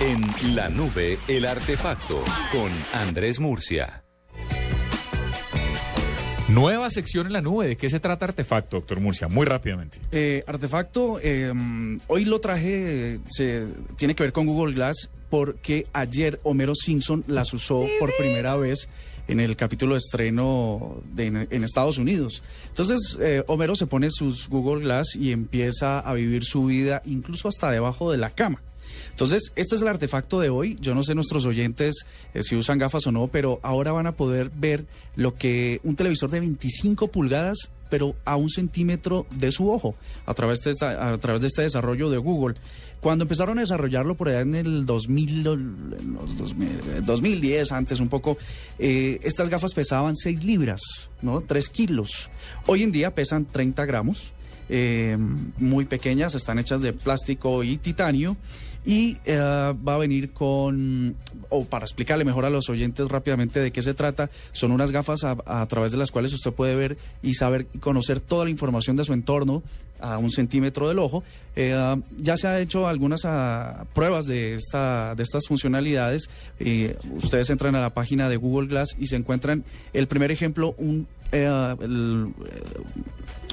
En la nube, el artefacto con Andrés Murcia. Nueva sección en la nube. ¿De qué se trata Artefacto, doctor Murcia? Muy rápidamente. Eh, artefacto, eh, hoy lo traje, se, tiene que ver con Google Glass porque ayer Homero Simpson las usó por primera vez en el capítulo de estreno de, en, en Estados Unidos. Entonces, eh, Homero se pone sus Google Glass y empieza a vivir su vida incluso hasta debajo de la cama. Entonces, este es el artefacto de hoy. Yo no sé nuestros oyentes eh, si usan gafas o no, pero ahora van a poder ver lo que un televisor de 25 pulgadas, pero a un centímetro de su ojo, a través de, esta, a través de este desarrollo de Google. Cuando empezaron a desarrollarlo por allá en el 2000, en los 2000, 2010, antes un poco, eh, estas gafas pesaban 6 libras, ¿no? 3 kilos. Hoy en día pesan 30 gramos. Eh, muy pequeñas, están hechas de plástico y titanio y eh, va a venir con, o para explicarle mejor a los oyentes rápidamente de qué se trata, son unas gafas a, a través de las cuales usted puede ver y saber y conocer toda la información de su entorno a un centímetro del ojo. Eh, ya se ha hecho algunas uh, pruebas de, esta, de estas funcionalidades. Eh, ustedes entran a la página de Google Glass y se encuentran el primer ejemplo, un, eh, el,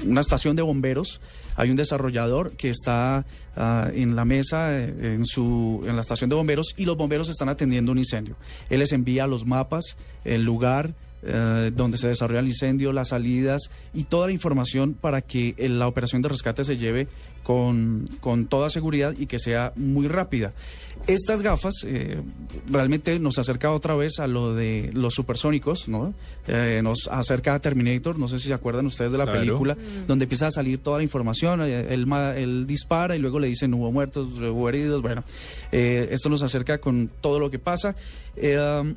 una estación de bomberos. Hay un desarrollador que está uh, en la mesa, en, su, en la estación de bomberos, y los bomberos están atendiendo un incendio. Él les envía los mapas, el lugar, eh, donde se desarrolla el incendio, las salidas y toda la información para que eh, la operación de rescate se lleve con, con, toda seguridad y que sea muy rápida. Estas gafas eh, realmente nos acerca otra vez a lo de los supersónicos, ¿no? Eh, nos acerca a Terminator, no sé si se acuerdan ustedes de la Claro. película, Mm. donde empieza a salir toda la información, él, él dispara y luego le dicen hubo muertos, hubo heridos, bueno, eh, esto nos acerca con todo lo que pasa. Eh, um,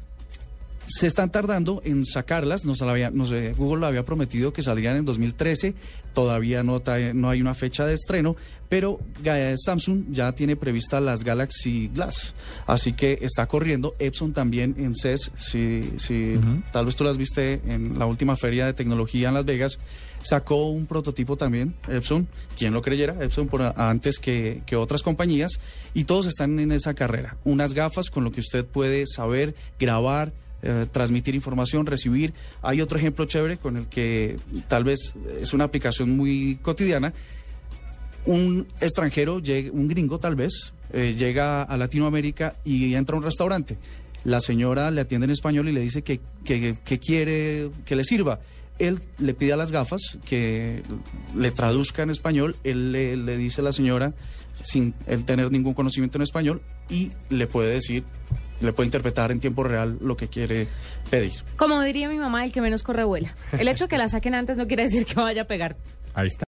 se están tardando en sacarlas. Nos había- nos, eh, Google lo había prometido que saldrían en 2013. Todavía no, hay una fecha de estreno, pero eh, Samsung ya tiene prevista las Galaxy Glass. Así que está corriendo. Epson también en CES, si, si tal vez tú las viste en la última feria de tecnología en Las Vegas. Sacó un prototipo también, Epson, quien lo creyera, Epson por antes que, que otras compañías, y todos están en esa carrera. Unas gafas con lo que usted puede saber, grabar, eh, transmitir información, recibir. Hay otro ejemplo chévere con el que tal vez es una aplicación muy cotidiana. Un extranjero, un gringo tal vez, eh, llega a Latinoamérica y entra a un restaurante. La señora le atiende en español y le dice que, que- que quiere que le sirva. Él le pide a las gafas que le traduzca en español. Él le, le dice a la señora, sin él tener ningún conocimiento en español, y le puede decir, le puede interpretar en tiempo real lo que quiere pedir. Como diría mi mamá, el que menos corre vuela. El hecho de que la saquen antes no quiere decir que vaya a pegar. Ahí está.